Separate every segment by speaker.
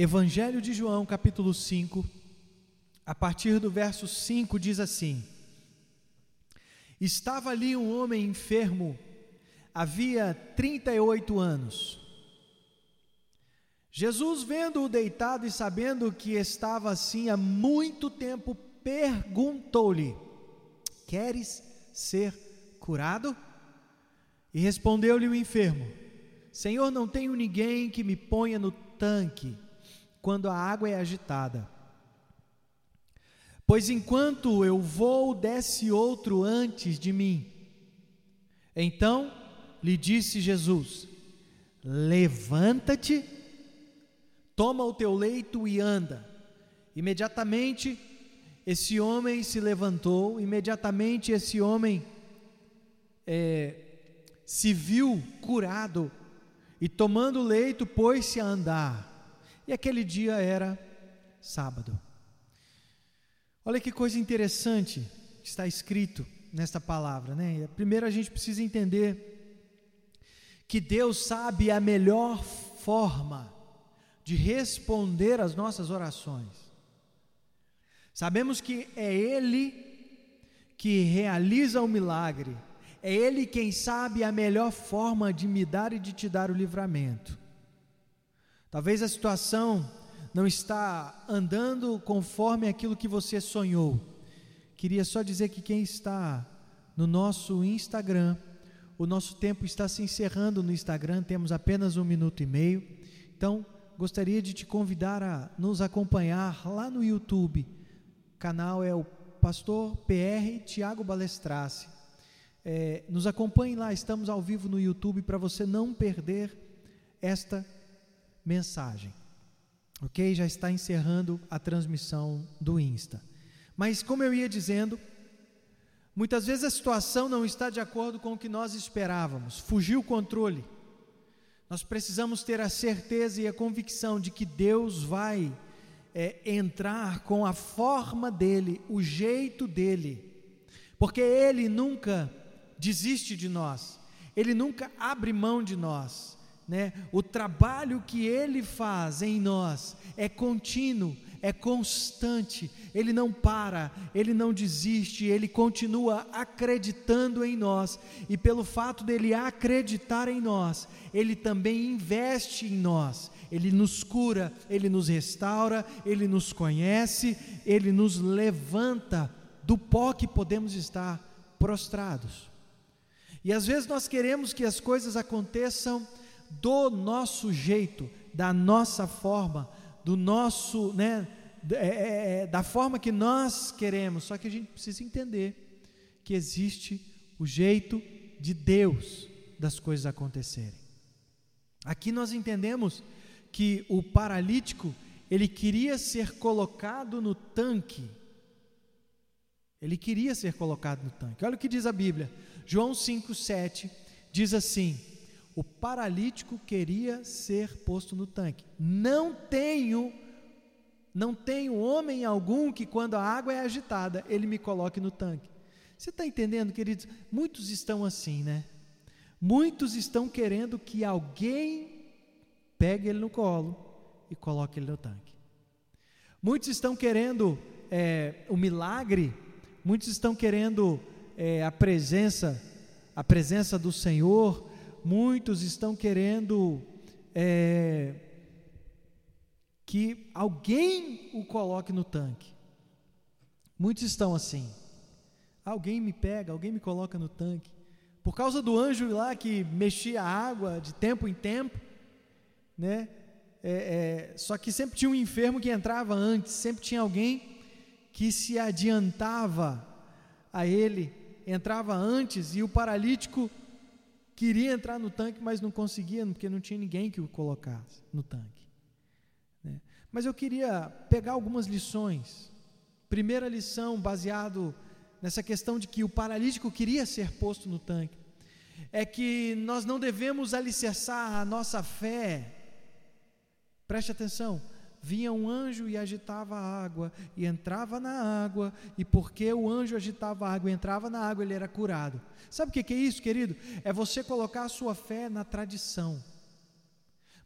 Speaker 1: Evangelho de João, capítulo 5, a partir do verso 5, diz assim: Estava ali um homem enfermo, havia 38 anos. Jesus, vendo-o deitado e sabendo que estava assim há muito tempo, perguntou-lhe: Queres ser curado? E respondeu-lhe o enfermo: Senhor, não tenho ninguém que me ponha no tanque quando a água é agitada. Pois enquanto eu vou, desce outro antes de mim. Então lhe disse Jesus: Levanta-te, toma o teu leito e anda. Imediatamente esse homem se levantou, imediatamente esse homem é, se viu curado e tomando o leito pôs-se a andar. E aquele dia era sábado. Olha que coisa interessante que está escrito nesta palavra, né? Primeiro a gente precisa entender que Deus sabe a melhor forma de responder às nossas orações. Sabemos que é Ele que realiza o milagre, é Ele quem sabe a melhor forma de me dar e de te dar o livramento. Talvez a situação não está andando conforme aquilo que você sonhou. Queria só dizer que quem está no nosso Instagram, o nosso tempo está se encerrando no Instagram, temos apenas um minuto e meio. Então, gostaria de te convidar a nos acompanhar lá no YouTube. O canal é o Pastor PR Tiago Balestrace. É, nos acompanhe lá, estamos ao vivo no YouTube para você não perder esta mensagem. Ok? Já está encerrando a transmissão do Insta. Mas, como eu ia dizendo, muitas vezes a situação não está de acordo com o que nós esperávamos, fugiu o controle. Nós precisamos ter a certeza e a convicção de que Deus vai é, entrar com a forma dele, o jeito dele, porque Ele nunca desiste de nós, Ele nunca abre mão de nós né? O trabalho que ele faz em nós é contínuo, é constante, ele não para, ele não desiste, ele continua acreditando em nós, e pelo fato dele acreditar em nós, ele também investe em nós, ele nos cura, ele nos restaura, ele nos conhece, ele nos levanta do pó que podemos estar prostrados. E às vezes nós queremos que as coisas aconteçam do nosso jeito, da nossa forma, do nosso, né, é, é, é, da forma que nós queremos. Só que a gente precisa entender que existe o jeito de Deus das coisas acontecerem. Aqui nós entendemos que o paralítico ele queria ser colocado no tanque. Ele queria ser colocado no tanque. Olha o que diz a Bíblia. João 5:7 diz assim: o paralítico queria ser posto no tanque. Não tenho, não tenho homem algum que quando a água é agitada, ele me coloque no tanque. Você está entendendo, queridos? Muitos estão assim, né? Muitos estão querendo que alguém pegue ele no colo e coloque ele no tanque. Muitos estão querendo é, o milagre, muitos estão querendo é, a presença, a presença do Senhor, muitos estão querendo é, que alguém o coloque no tanque. Muitos estão assim. Alguém me pega, alguém me coloca no tanque. Por causa do anjo lá que mexia a água de tempo em tempo, né? É, é, só que sempre tinha um enfermo que entrava antes, sempre tinha alguém que se adiantava a ele, entrava antes e o paralítico queria entrar no tanque, mas não conseguia, porque não tinha ninguém que o colocasse no tanque. Né? Mas eu queria pegar algumas lições. Primeira lição, baseado nessa questão de que o paralítico queria ser posto no tanque, é que nós não devemos alicerçar a nossa fé. Preste atenção, vinha um anjo e agitava a água, e entrava na água, e porque o anjo agitava a água e entrava na água, ele era curado. Sabe o que é isso, querido? É você colocar a sua fé na tradição.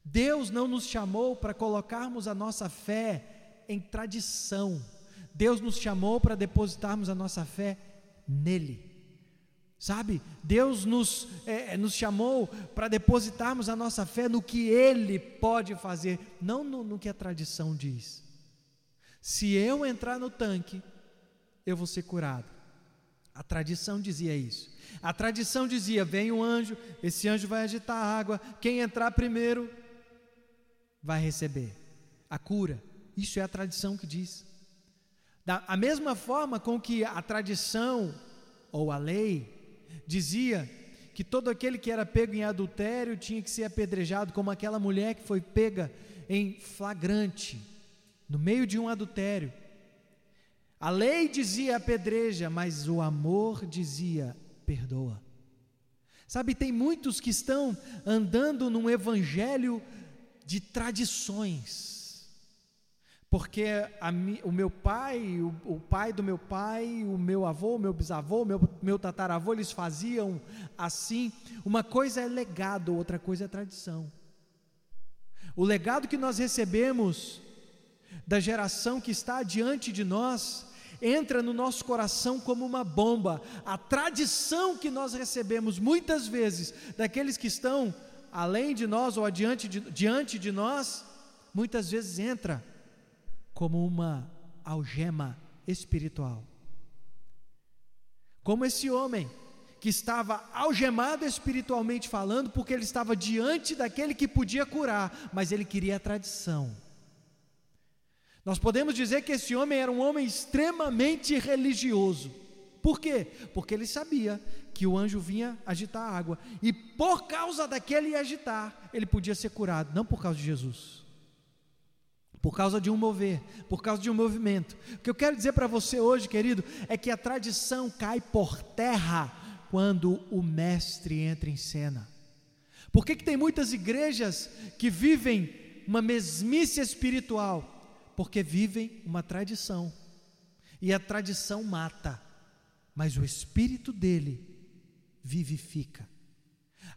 Speaker 1: Deus não nos chamou para colocarmos a nossa fé em tradição. Deus nos chamou para depositarmos a nossa fé nele. Sabe, Deus nos, é, é, nos chamou para depositarmos a nossa fé no que Ele pode fazer, não no, no que a tradição diz. Se eu entrar no tanque, eu vou ser curado. A tradição dizia isso. A tradição dizia: vem um anjo, esse anjo vai agitar a água, quem entrar primeiro vai receber a cura. Isso é a tradição que diz. Da a mesma forma com que a tradição ou a lei dizia que todo aquele que era pego em adultério tinha que ser apedrejado, como aquela mulher que foi pega em flagrante, no meio de um adultério. A lei dizia apedreja, mas o amor dizia perdoa. Sabe, tem muitos que estão andando num evangelho de tradições porque a, o meu pai, o, o, pai do meu pai, o meu avô, o meu bisavô, o meu, meu tataravô, eles faziam assim. Uma coisa é legado, outra coisa é tradição. O legado que nós recebemos da geração que está diante de nós entra no nosso coração como uma bomba. A tradição que nós recebemos muitas vezes daqueles que estão além de nós ou adiante de, diante de nós, muitas vezes entra como uma algema espiritual. Como esse homem que estava algemado espiritualmente falando, porque ele estava diante daquele que podia curar, mas ele queria a tradição. Nós podemos dizer que esse homem era um homem extremamente religioso. Por quê? Porque ele sabia que o anjo vinha agitar a água, e por causa daquele agitar, ele podia ser curado, não por causa de Jesus por causa de um mover, por causa de um movimento. O que eu quero dizer para você hoje, querido, é que a tradição cai por terra quando o mestre entra em cena. Por que, que tem muitas igrejas que vivem uma mesmice espiritual? Porque vivem uma tradição. E a tradição mata, mas o espírito dele vivifica.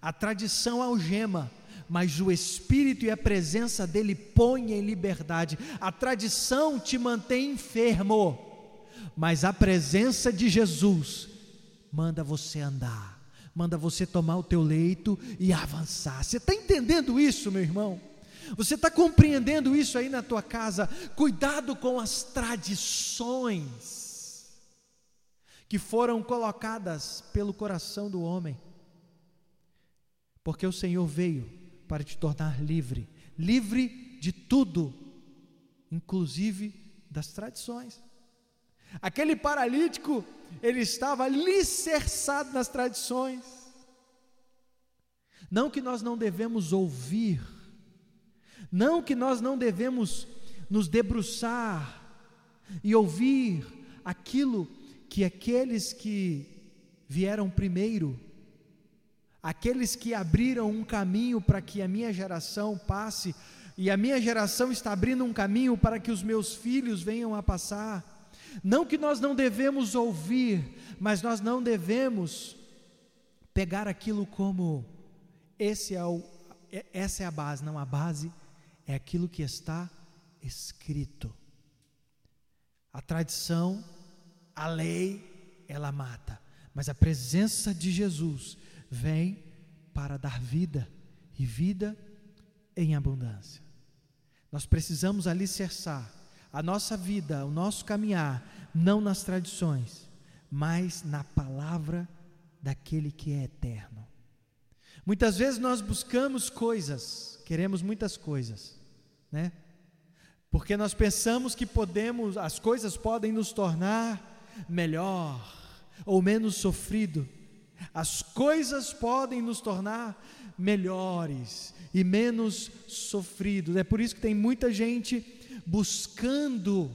Speaker 1: A tradição algema, mas o Espírito e a presença dele põe em liberdade. A tradição te mantém enfermo, mas a presença de Jesus manda você andar, manda você tomar o teu leito e avançar. Você está entendendo isso, meu irmão? Você está compreendendo isso aí na tua casa? Cuidado com as tradições que foram colocadas pelo coração do homem, porque o Senhor veio para te tornar livre, livre de tudo, inclusive das tradições. Aquele paralítico, ele estava alicerçado nas tradições. Não que nós não devemos ouvir, não que nós não devemos nos debruçar e ouvir aquilo que aqueles que vieram primeiro aqueles que abriram um caminho para que a minha geração passe, e a minha geração está abrindo um caminho para que os meus filhos venham a passar. Não que nós não devemos ouvir, mas nós não devemos pegar aquilo como esse é o, é, essa é a base, não a base é aquilo que está escrito. A tradição, a lei, ela mata, mas a presença de Jesus vem para dar vida e vida em abundância. Nós precisamos alicerçar a nossa vida, o nosso caminhar, não nas tradições, mas na palavra daquele que é eterno. Muitas vezes nós buscamos coisas, queremos muitas coisas, né? Porque nós pensamos que podemos, as coisas podem nos tornar melhor ou menos sofrido. As coisas podem nos tornar melhores e menos sofridos. É por isso que tem muita gente buscando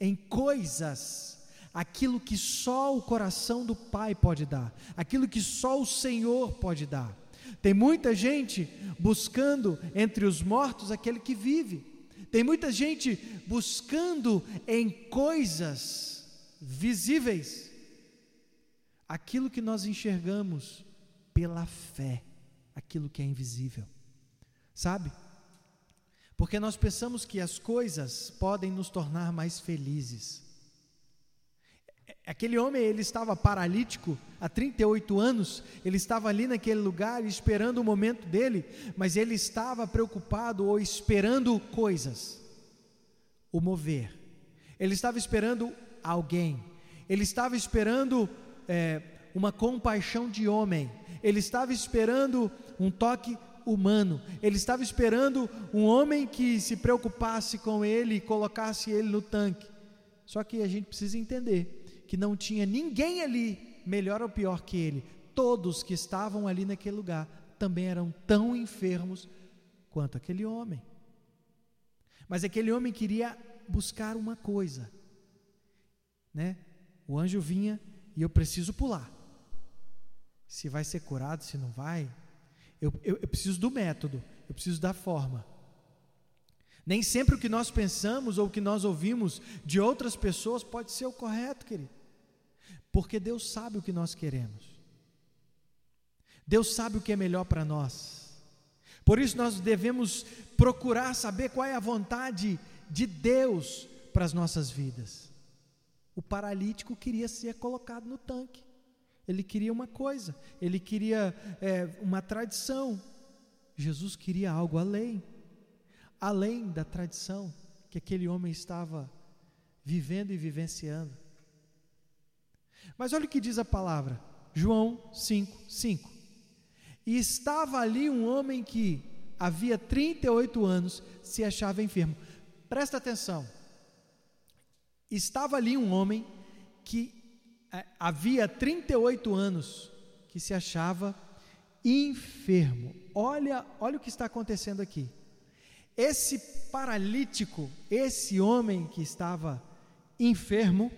Speaker 1: em coisas aquilo que só o coração do Pai pode dar, aquilo que só o Senhor pode dar. Tem muita gente buscando entre os mortos aquele que vive. Tem muita gente buscando em coisas visíveis aquilo que nós enxergamos pela fé, aquilo que é invisível. Sabe? Porque nós pensamos que as coisas podem nos tornar mais felizes. Aquele homem, ele estava paralítico há 38 anos, ele estava ali naquele lugar esperando o momento dele, mas ele estava preocupado ou esperando coisas, o mover. Ele estava esperando alguém, ele estava esperando é, uma compaixão de homem, ele estava esperando um toque humano, ele estava esperando um homem que se preocupasse com ele e colocasse ele no tanque. Só que a gente precisa entender que não tinha ninguém ali, melhor ou pior que ele, todos que estavam ali naquele lugar também eram tão enfermos quanto aquele homem. Mas aquele homem queria buscar uma coisa, né? O anjo vinha e eu preciso pular. Se vai ser curado, se não vai, eu, eu, eu preciso do método, eu preciso da forma. Nem sempre o que nós pensamos ou o que nós ouvimos de outras pessoas pode ser o correto, querido. Porque Deus sabe o que nós queremos. Deus sabe o que é melhor para nós. Por isso nós devemos procurar saber qual é a vontade de Deus para as nossas vidas. O paralítico queria ser colocado no tanque. Ele queria uma coisa, ele queria é, uma tradição. Jesus queria algo além, além da tradição que aquele homem estava vivendo e vivenciando. Mas olha o que diz a palavra, João 5, 5. E estava ali um homem que havia 38 anos se achava enfermo. Presta atenção. Estava ali um homem que é, havia 38 anos que se achava enfermo. Olha, olha o que está acontecendo aqui. Esse paralítico, esse homem que estava enfermo,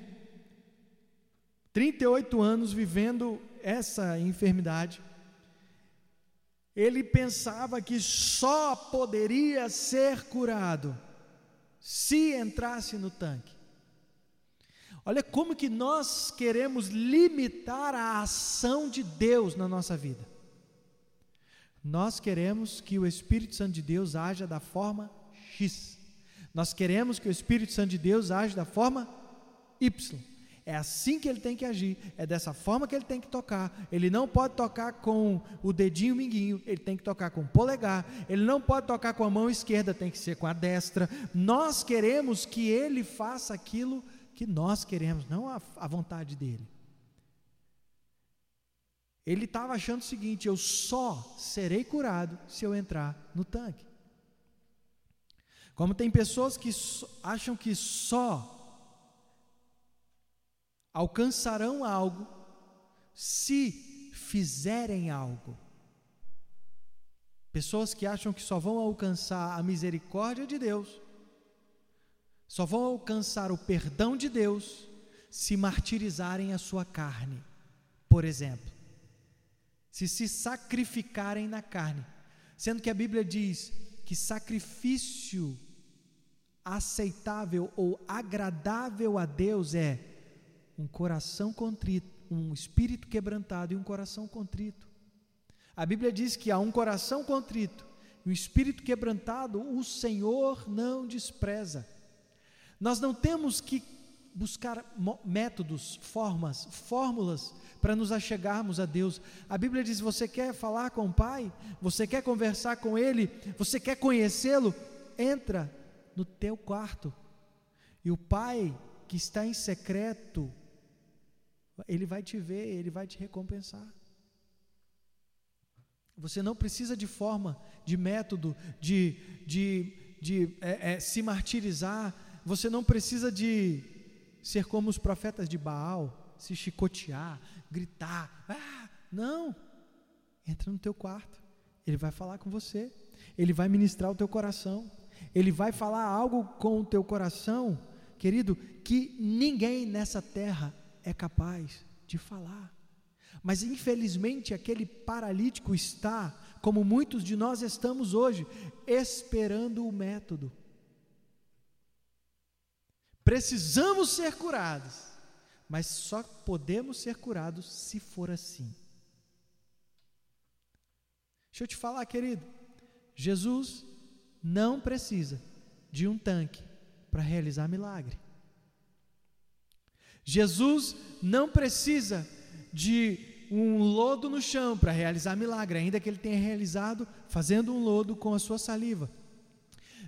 Speaker 1: 38 anos vivendo essa enfermidade, ele pensava que só poderia ser curado se entrasse no tanque. Olha como que nós queremos limitar a ação de Deus na nossa vida. Nós queremos que o Espírito Santo de Deus haja da forma X. Nós queremos que o Espírito Santo de Deus haja da forma Y. É assim que ele tem que agir, é dessa forma que ele tem que tocar. Ele não pode tocar com o dedinho minguinho, ele tem que tocar com o polegar. Ele não pode tocar com a mão esquerda, tem que ser com a destra. Nós queremos que ele faça aquilo que nós queremos, não a, a vontade dele. Ele estava achando o seguinte: eu só serei curado se eu entrar no tanque. Como tem pessoas que acham que só alcançarão algo se fizerem algo. Pessoas que acham que só vão alcançar a misericórdia de Deus só vão alcançar o perdão de Deus se martirizarem a sua carne, por exemplo, se se sacrificarem na carne, sendo que a Bíblia diz que sacrifício aceitável ou agradável a Deus é um coração contrito, um espírito quebrantado e um coração contrito. A Bíblia diz que há um coração contrito e um espírito quebrantado, o Senhor não despreza. Nós não temos que buscar métodos, formas, fórmulas para nos achegarmos a Deus. A Bíblia diz: você quer falar com o Pai? Você quer conversar com Ele? Você quer conhecê-lo? Entra no teu quarto. E o Pai que está em secreto, Ele vai te ver, Ele vai te recompensar. Você não precisa de forma, de método, de, de, de é, é, se martirizar você não precisa de ser como os profetas de Baal, se chicotear, gritar. Ah, não. Entra no teu quarto. Ele vai falar com você. Ele vai ministrar o teu coração. Ele vai falar algo com o teu coração, querido, que ninguém nessa terra é capaz de falar. Mas infelizmente aquele paralítico está, como muitos de nós estamos hoje, esperando o método. Precisamos ser curados, mas só podemos ser curados se for assim. Deixa eu te falar, querido. Jesus não precisa de um tanque para realizar milagre. Jesus não precisa de um lodo no chão para realizar milagre, ainda que ele tenha realizado fazendo um lodo com a sua saliva.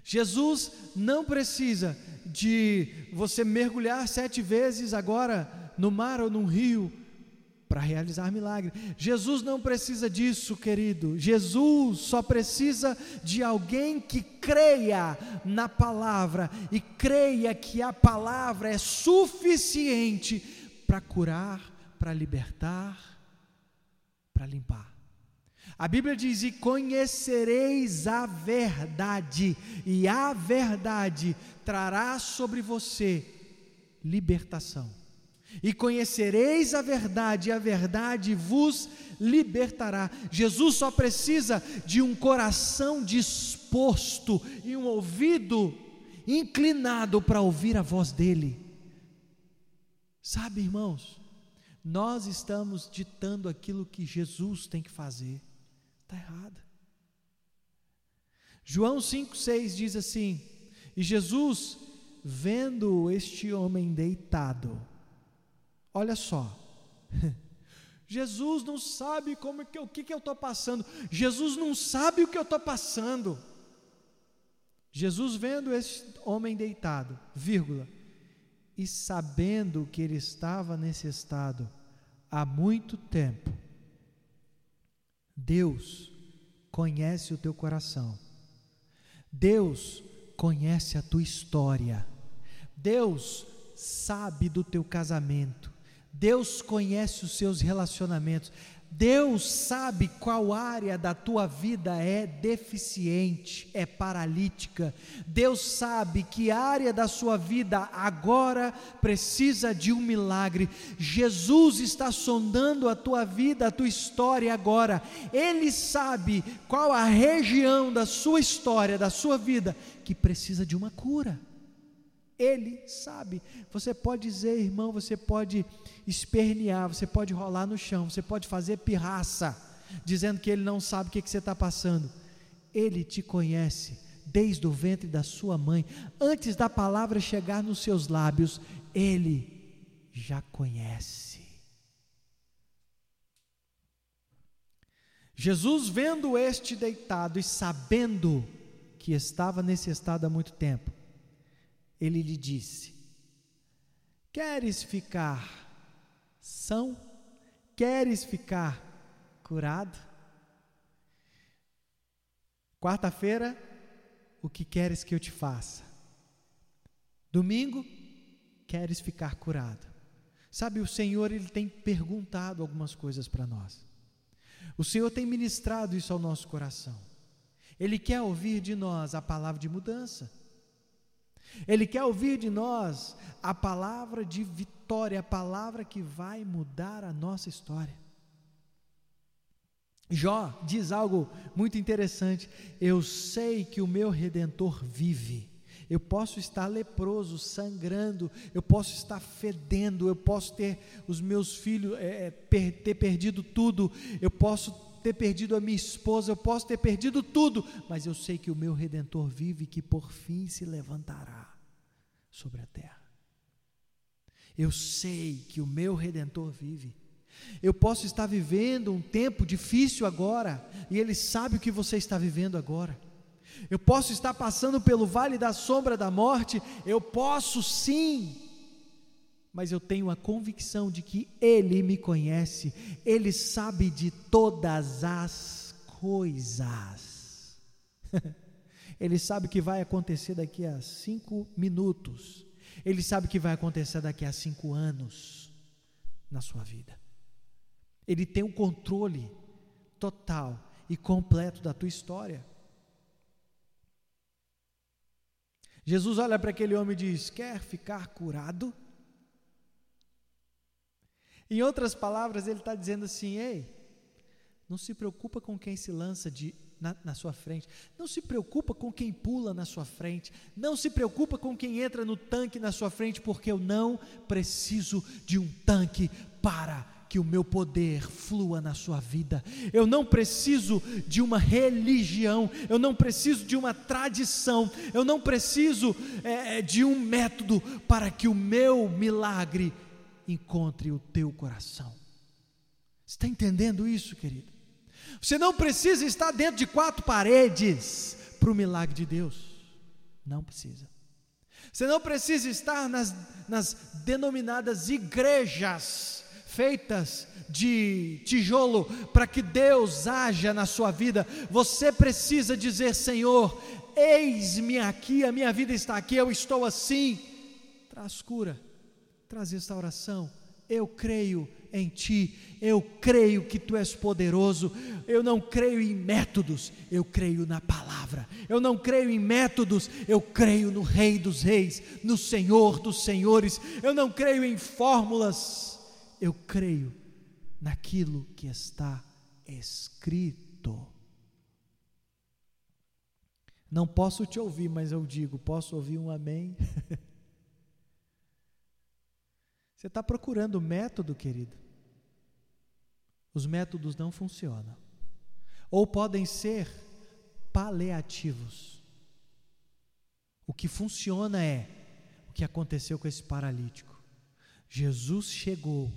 Speaker 1: Jesus não precisa de você mergulhar sete vezes agora no mar ou num rio para realizar milagre. Jesus não precisa disso, querido. Jesus só precisa de alguém que creia na palavra e creia que a palavra é suficiente para curar, para libertar, para limpar. A Bíblia diz: E conhecereis a verdade, e a verdade trará sobre você libertação e conhecereis a verdade, e a verdade vos libertará. Jesus só precisa de um coração disposto e um ouvido inclinado para ouvir a voz dele. Sabe, irmãos, nós estamos ditando aquilo que Jesus tem que fazer, está errado. João 5,6 diz assim: E Jesus, vendo este homem deitado, Olha só. Jesus não sabe como que, o que, que eu estou passando. Jesus não sabe o que eu estou passando. Jesus vendo esse homem deitado, vírgula, e sabendo que ele estava nesse estado há muito tempo, Deus conhece o teu coração. Deus conhece a tua história. Deus sabe do teu casamento. Deus conhece os seus relacionamentos. Deus sabe qual área da tua vida é deficiente, é paralítica. Deus sabe que área da sua vida agora precisa de um milagre. Jesus está sondando a tua vida, a tua história agora. Ele sabe qual a região da sua história, da sua vida, que precisa de uma cura. Ele sabe. Você pode dizer, irmão, você pode espernear, você pode rolar no chão, você pode fazer pirraça, dizendo que ele não sabe o que, que você está passando. Ele te conhece desde o ventre da sua mãe, antes da palavra chegar nos seus lábios, ele já conhece. Jesus, vendo este deitado e sabendo que estava nesse estado há muito tempo, ele lhe disse: Queres ficar são? Queres ficar curado? Quarta-feira, o que queres que eu te faça? Domingo, queres ficar curado? Sabe, o Senhor ele tem perguntado algumas coisas para nós. O Senhor tem ministrado isso ao nosso coração. Ele quer ouvir de nós a palavra de mudança. Ele quer ouvir de nós a palavra de vitória, a palavra que vai mudar a nossa história. Jó diz algo muito interessante: Eu sei que o meu redentor vive. Eu posso estar leproso, sangrando, eu posso estar fedendo, eu posso ter os meus filhos, é, ter perdido tudo, eu posso ter perdido a minha esposa, eu posso ter perdido tudo, mas eu sei que o meu redentor vive e que por fim se levantará sobre a terra. Eu sei que o meu redentor vive. Eu posso estar vivendo um tempo difícil agora, e Ele sabe o que você está vivendo agora. Eu posso estar passando pelo vale da sombra da morte, eu posso sim, mas eu tenho a convicção de que Ele me conhece, Ele sabe de todas as coisas. Ele sabe o que vai acontecer daqui a cinco minutos, Ele sabe o que vai acontecer daqui a cinco anos na sua vida. Ele tem o um controle total e completo da tua história. Jesus olha para aquele homem e diz: Quer ficar curado? Em outras palavras, ele está dizendo assim: Ei, não se preocupa com quem se lança de, na, na, sua frente, não se preocupa com quem pula na sua frente, não se preocupa com quem entra no tanque na sua frente, porque eu não preciso de um tanque para que o meu poder flua na sua vida. Eu não preciso de uma religião, eu não preciso de uma tradição, eu não preciso é, de um método para que o meu milagre encontre o teu coração. Está entendendo isso, querido? Você não precisa estar dentro de quatro paredes para o milagre de Deus. Não precisa. Você não precisa estar nas, nas denominadas igrejas feitas de tijolo para que Deus haja na sua vida. Você precisa dizer: Senhor, eis-me aqui, a minha vida está aqui, eu estou assim. Traz cura, traz restauração. Eu creio em ti, eu creio que tu és poderoso, eu não creio em métodos, eu creio na palavra, eu não creio em métodos, eu creio no Rei dos Reis, no Senhor dos Senhores, eu não creio em fórmulas, eu creio naquilo que está escrito. Não posso te ouvir, mas eu digo: posso ouvir um amém? Você está procurando método, querido? Os métodos não funcionam. Ou podem ser paliativos. O que funciona é o que aconteceu com esse paralítico. Jesus chegou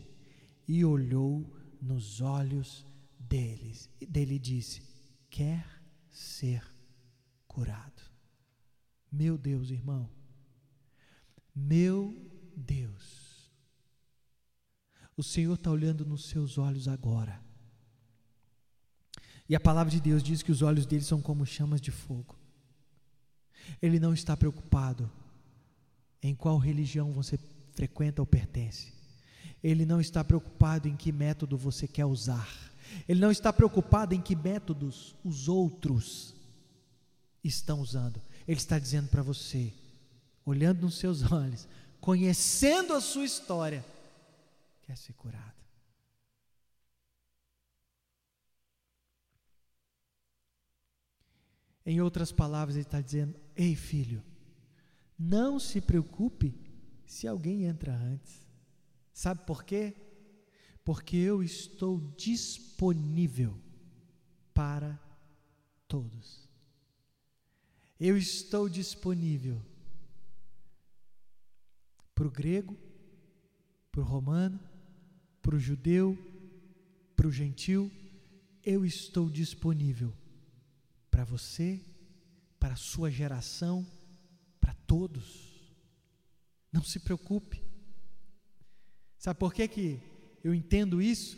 Speaker 1: e olhou nos olhos deles, e dele disse: Quer ser curado. Meu Deus, irmão. Meu Deus. O Senhor está olhando nos seus olhos agora. E a palavra de Deus diz que os olhos dele são como chamas de fogo. Ele não está preocupado em qual religião você frequenta ou pertence. Ele não está preocupado em que método você quer usar. Ele não está preocupado em que métodos os outros estão usando. Ele está dizendo para você, olhando nos seus olhos, conhecendo a sua história, quer ser curado. Em outras palavras, ele está dizendo: Ei, filho, não se preocupe se alguém entra antes. Sabe por quê? Porque eu estou disponível para todos. Eu estou disponível para o grego, para o romano, para o judeu, para o gentil, eu estou disponível para você, para a sua geração, para todos. Não se preocupe. Sabe por que, que eu entendo isso?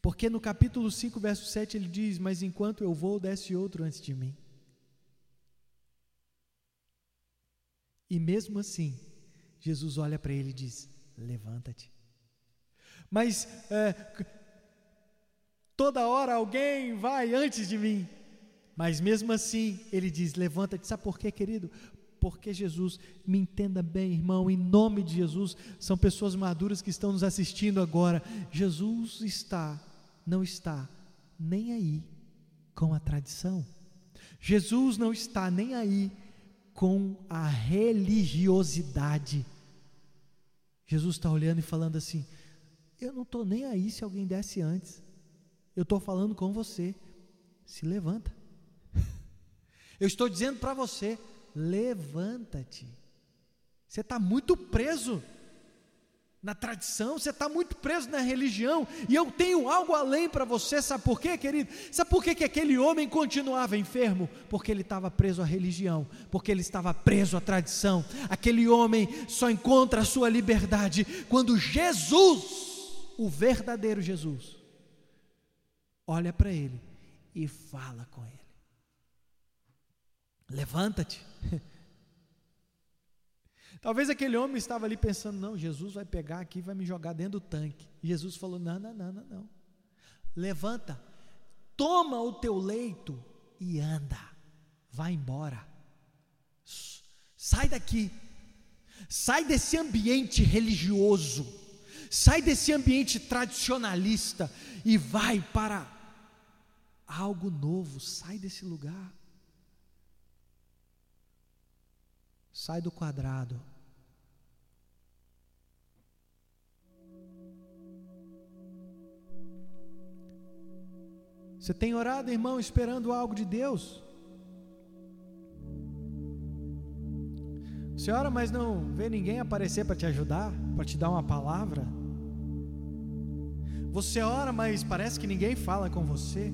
Speaker 1: Porque no capítulo 5, verso 7, ele diz: Mas enquanto eu vou, desce outro antes de mim. E mesmo assim, Jesus olha para ele e diz: Levanta-te. Mas é, toda hora alguém vai antes de mim. Mas mesmo assim, ele diz: Levanta-te. Sabe por quê, querido? Porque Jesus, me entenda bem, irmão, em nome de Jesus, são pessoas maduras que estão nos assistindo agora. Jesus está, não está nem aí com a tradição. Jesus não está nem aí com a religiosidade. Jesus está olhando e falando assim: eu não estou nem aí se alguém desce antes. Eu estou falando com você. Se levanta. Eu estou dizendo para você: levanta-te. Você está muito preso na tradição, você está muito preso na religião, e eu tenho algo além para você, sabe por quê, querido? Sabe por quê que aquele homem continuava enfermo? Porque ele estava preso à religião, porque ele estava preso à tradição. Aquele homem só encontra a sua liberdade quando Jesus o verdadeiro Jesus, olha para ele e fala com ele. Levanta-te. Talvez aquele homem estava ali pensando: não, Jesus vai pegar aqui e vai me jogar dentro do tanque. Jesus falou: não, não, não, não, não. Levanta, toma o teu leito e anda, vai embora. Sai daqui, sai desse ambiente religioso Sai desse ambiente tradicionalista e vai para algo novo. Sai desse lugar. Sai do quadrado. Você tem orado, irmão, esperando algo de Deus? Senhora, mas não vê ninguém aparecer para te ajudar, para te dar uma palavra? Você ora, mas parece que ninguém fala com você?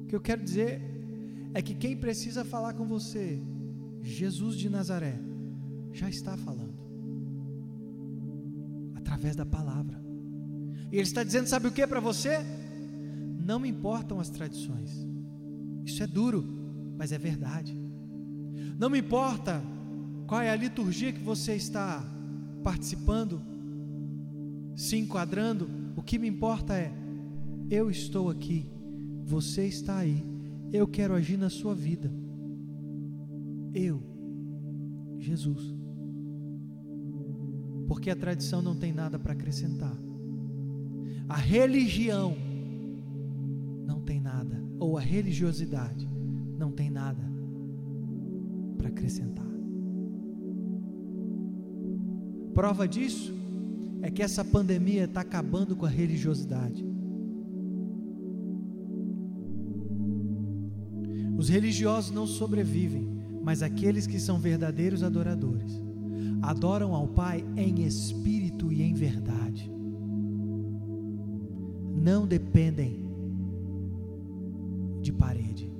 Speaker 1: O que eu quero dizer é que quem precisa falar com você, Jesus de Nazaré, já está falando através da palavra. E Ele está dizendo: sabe o que para você? Não me importam as tradições, isso é duro, mas é verdade. Não me importa qual é a liturgia que você está participando, se enquadrando, o que me importa é: eu estou aqui, você está aí, eu quero agir na sua vida. Eu, Jesus. Porque a tradição não tem nada para acrescentar. A religião não tem nada, ou a religiosidade não tem nada para acrescentar. Prova disso é que essa pandemia está acabando com a religiosidade. Os religiosos não sobrevivem, mas aqueles que são verdadeiros adoradores adoram ao Pai em espírito e em verdade. Não dependem de parede.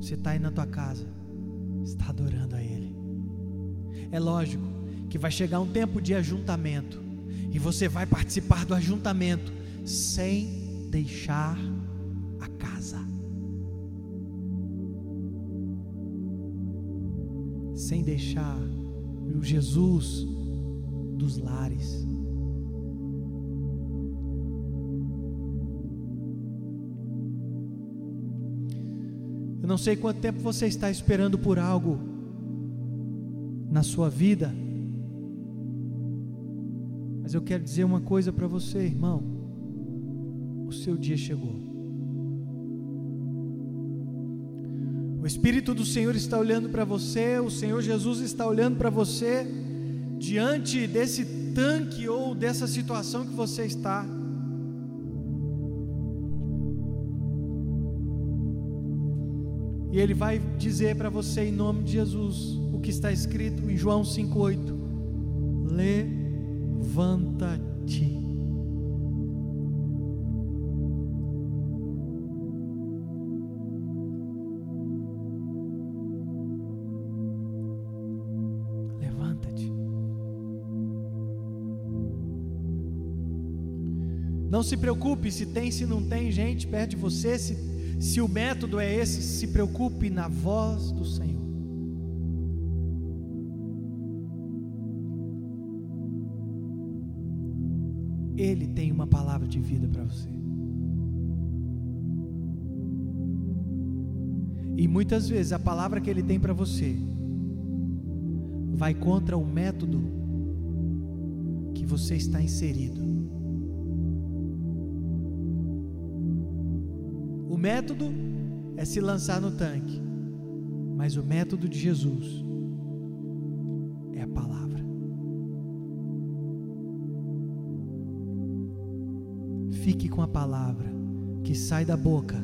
Speaker 1: Você está aí na tua casa, está adorando a Ele. É lógico que vai chegar um tempo de ajuntamento e você vai participar do ajuntamento sem deixar a casa. Sem deixar o Jesus dos lares. Eu não sei quanto tempo você está esperando por algo na sua vida, mas eu quero dizer uma coisa para você, irmão. O seu dia chegou. O Espírito do Senhor está olhando para você, o Senhor Jesus está olhando para você, diante desse tanque ou dessa situação que você está. E Ele vai dizer para você, em nome de Jesus, o que está escrito em João 5,8: Levanta-te. Não se preocupe se tem, se não tem gente perto de você, se, se o método é esse, se preocupe na voz do Senhor. Ele tem uma palavra de vida para você. E muitas vezes a palavra que ele tem para você vai contra o método que você está inserido. método é se lançar no tanque, mas o método de Jesus Fique com a palavra que sai da boca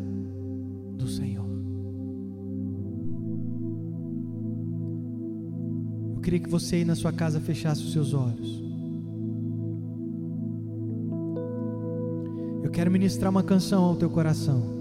Speaker 1: do Senhor. Eu queria que você aí na sua casa fechasse os seus olhos. Eu quero ministrar uma canção ao teu coração.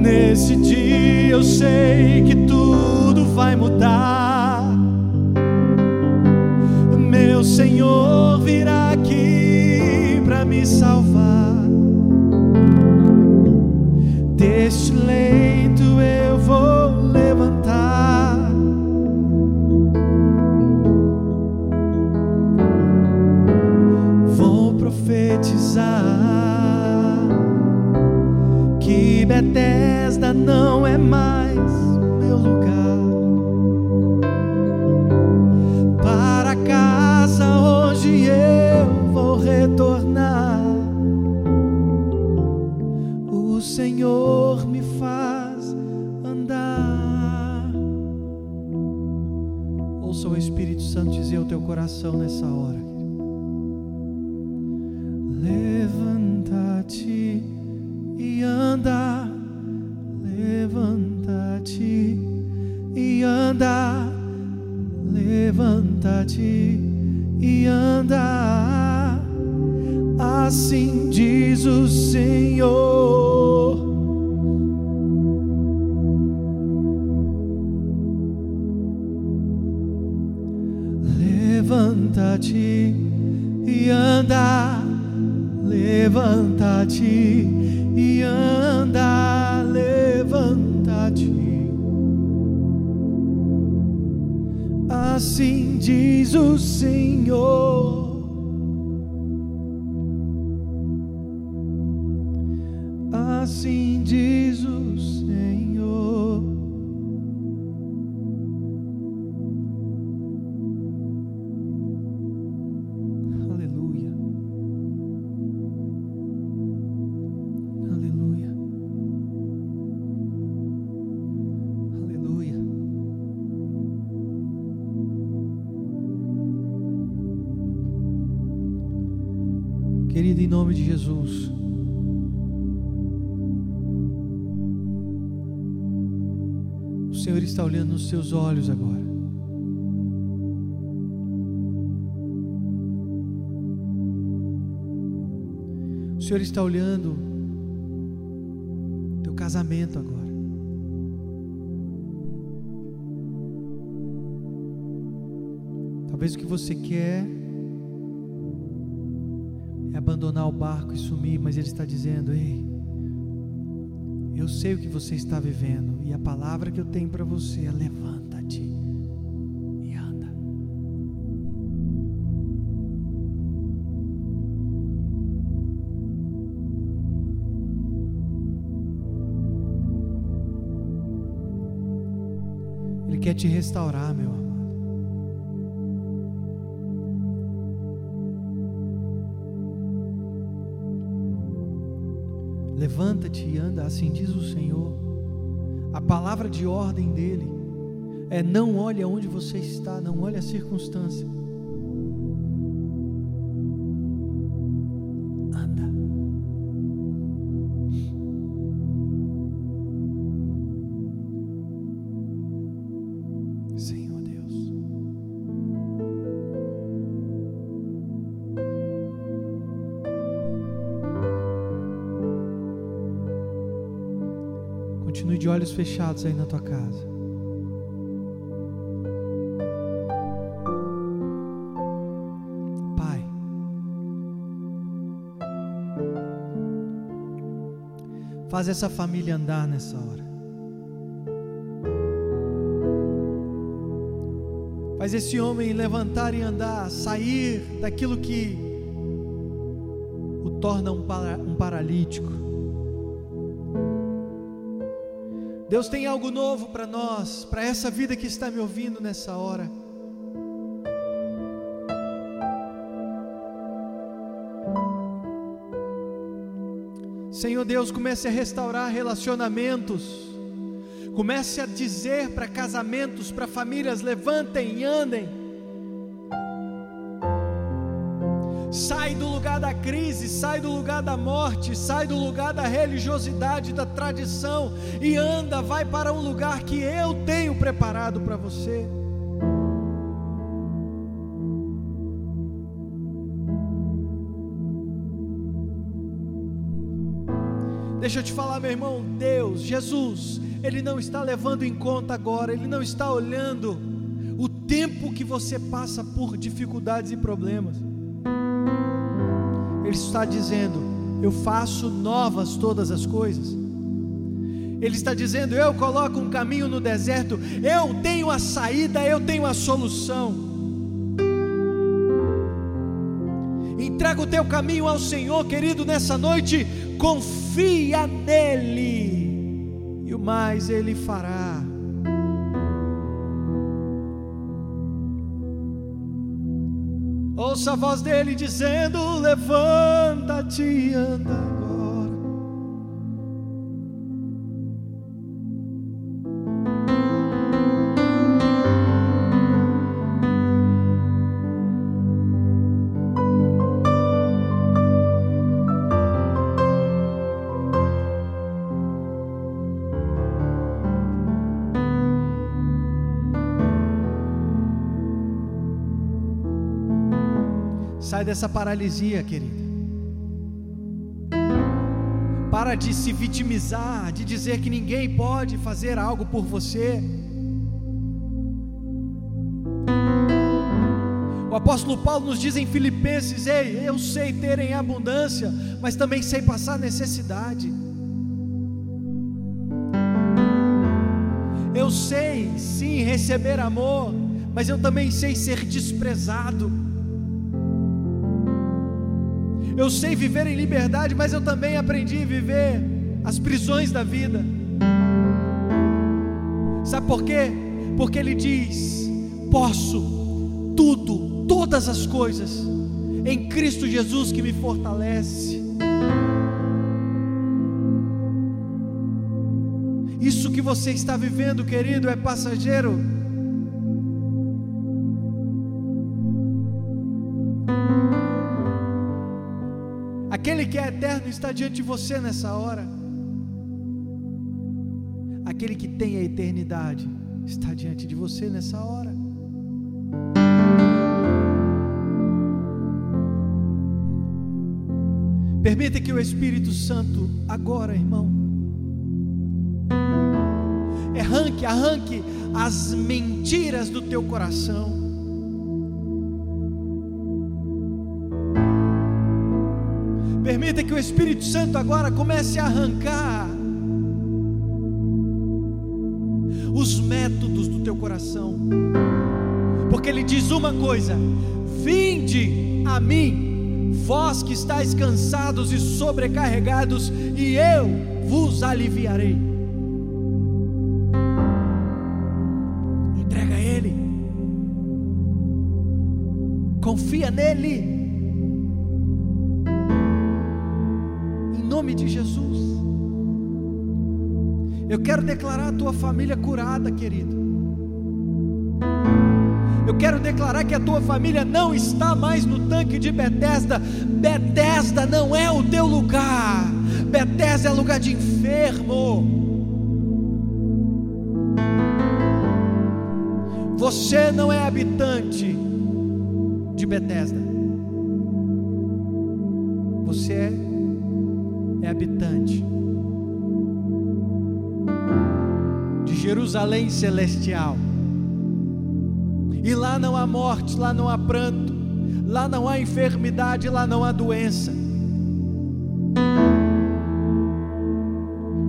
Speaker 1: Nesse dia eu sei que tudo vai mudar. Meu Senhor virá aqui para me salvar. Coração nessa hora. Levanta-te e anda, levanta-te e anda, levanta-te. Assim diz o Senhor. Assim diz o nos seus olhos agora. O Senhor está olhando teu casamento agora. Talvez o que você quer é abandonar o barco e sumir, mas Ele está dizendo: Ei, eu sei o que você está vivendo, e a palavra que eu tenho para você é: levanta-te e anda. Ele quer te restaurar, meu Levanta-te e anda, assim diz o Senhor. A palavra de ordem dele é: não olhe aonde você está, não olhe a circunstância. fechados aí na tua casa. Pai, faz essa família andar nessa hora. Faz esse homem levantar e andar, sair daquilo que o torna um, paralítico Deus tem algo novo para nós, para essa vida que está me ouvindo nessa hora. Senhor Deus, comece a restaurar relacionamentos. Comece a dizer para casamentos, para famílias: levantem e andem. Da crise, sai do lugar da morte, sai do lugar da religiosidade, da tradição e anda, vai para um lugar que eu tenho preparado para você. Deixa eu te falar, meu irmão, Deus, Jesus, Ele não está levando em conta agora, Ele não está olhando o tempo que você passa por dificuldades e problemas. Ele está dizendo: Eu faço novas todas as coisas. Ele está dizendo: Eu coloco um caminho no deserto, eu tenho a saída, eu tenho a solução. Entrega o teu caminho ao Senhor, querido, nessa noite, confia nele, e o mais ele fará. Ouça a voz dele dizendo: Levanta-te e anda. Sai dessa paralisia, querida. Para de se vitimizar, de dizer que ninguém pode fazer algo por você. O apóstolo Paulo nos diz em Filipenses: Ei, eu sei ter em abundância, mas também sei passar necessidade. Eu sei sim receber amor, mas eu também sei ser desprezado. Eu sei viver em liberdade, mas eu também aprendi a viver as prisões da vida. Sabe por quê? Porque ele diz: posso tudo, todas as coisas, em Cristo Jesus que me fortalece. Isso que você está vivendo, querido, é passageiro que é eterno está diante de você nessa hora. Aquele que tem a eternidade está diante de você nessa hora. Permita que o Espírito Santo, agora, irmão, arranque, arranque as mentiras do teu coração. Espírito Santo agora comece a arrancar os métodos do teu coração, porque Ele diz uma coisa: vinde a mim, vós que estáis cansados e sobrecarregados, e eu vos aliviarei. Entrega a Ele, confia nele. Nome de Jesus. Eu quero declarar a tua família curada, querido. Eu quero declarar que a tua família não está mais no tanque de Betesda. Betesda não é o teu lugar. Betesda é lugar de enfermo. Você não é habitante de Betesda. Você é habitante de Jerusalém celestial. E lá não há morte, lá não há pranto, lá não há enfermidade, lá não há doença.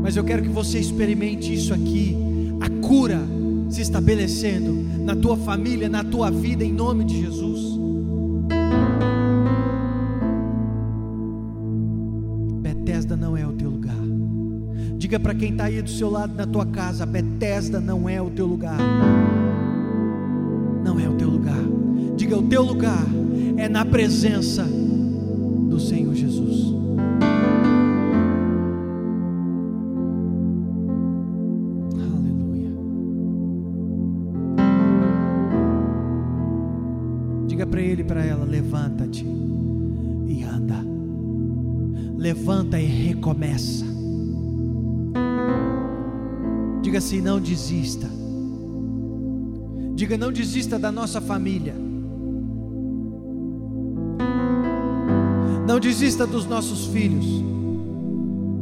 Speaker 1: Mas eu quero que você experimente isso aqui, a cura se estabelecendo na tua família, na tua vida, em nome de Jesus. Diga para quem está aí do seu lado na tua casa: Betesda não é o teu lugar. Não é o teu lugar. Diga: o teu lugar é na presença do Senhor Jesus. Aleluia. Diga para ele e para ela: levanta-te e anda. Levanta e recomeça. Diga assim: não desista. Diga: não desista da nossa família. Não desista dos nossos filhos.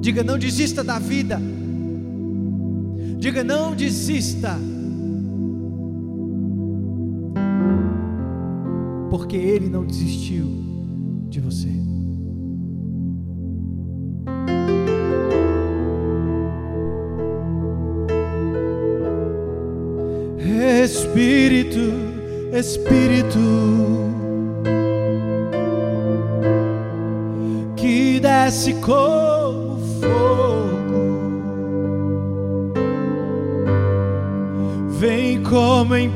Speaker 1: Diga: não desista da vida. Diga: não desista. Porque Ele não desistiu de você. Espírito, Espírito, que desce como fogo, vem como em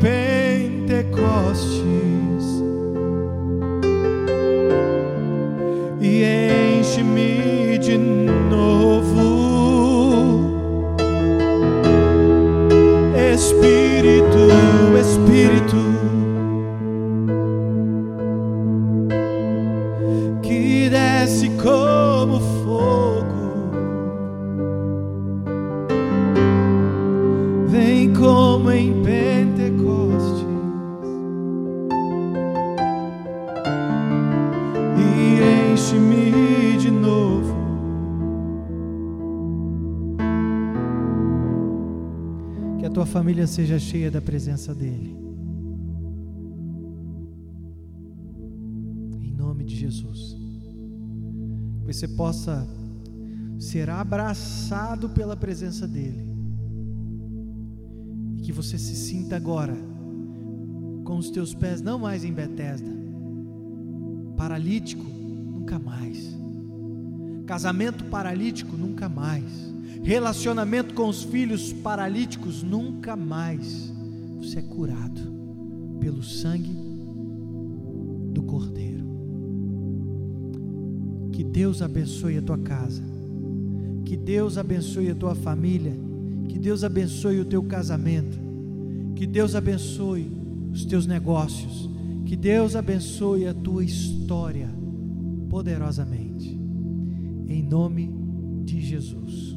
Speaker 1: desce como fogo, vem como em Pentecostes e enche-me de novo. Que a tua família seja cheia da presença dEle. Você possa ser abraçado pela presença dEle. E que você se sinta agora com os teus pés não mais em Betesda. Paralítico, nunca mais. Casamento paralítico, nunca mais relacionamento com os filhos paralíticos, nunca mais. Você é curado pelo sangue do Cordeiro. Que Deus abençoe a tua casa. Que Deus abençoe a tua família. Que Deus abençoe o teu casamento. Que Deus abençoe os teus negócios. Que Deus abençoe a tua história poderosamente. Em nome de Jesus.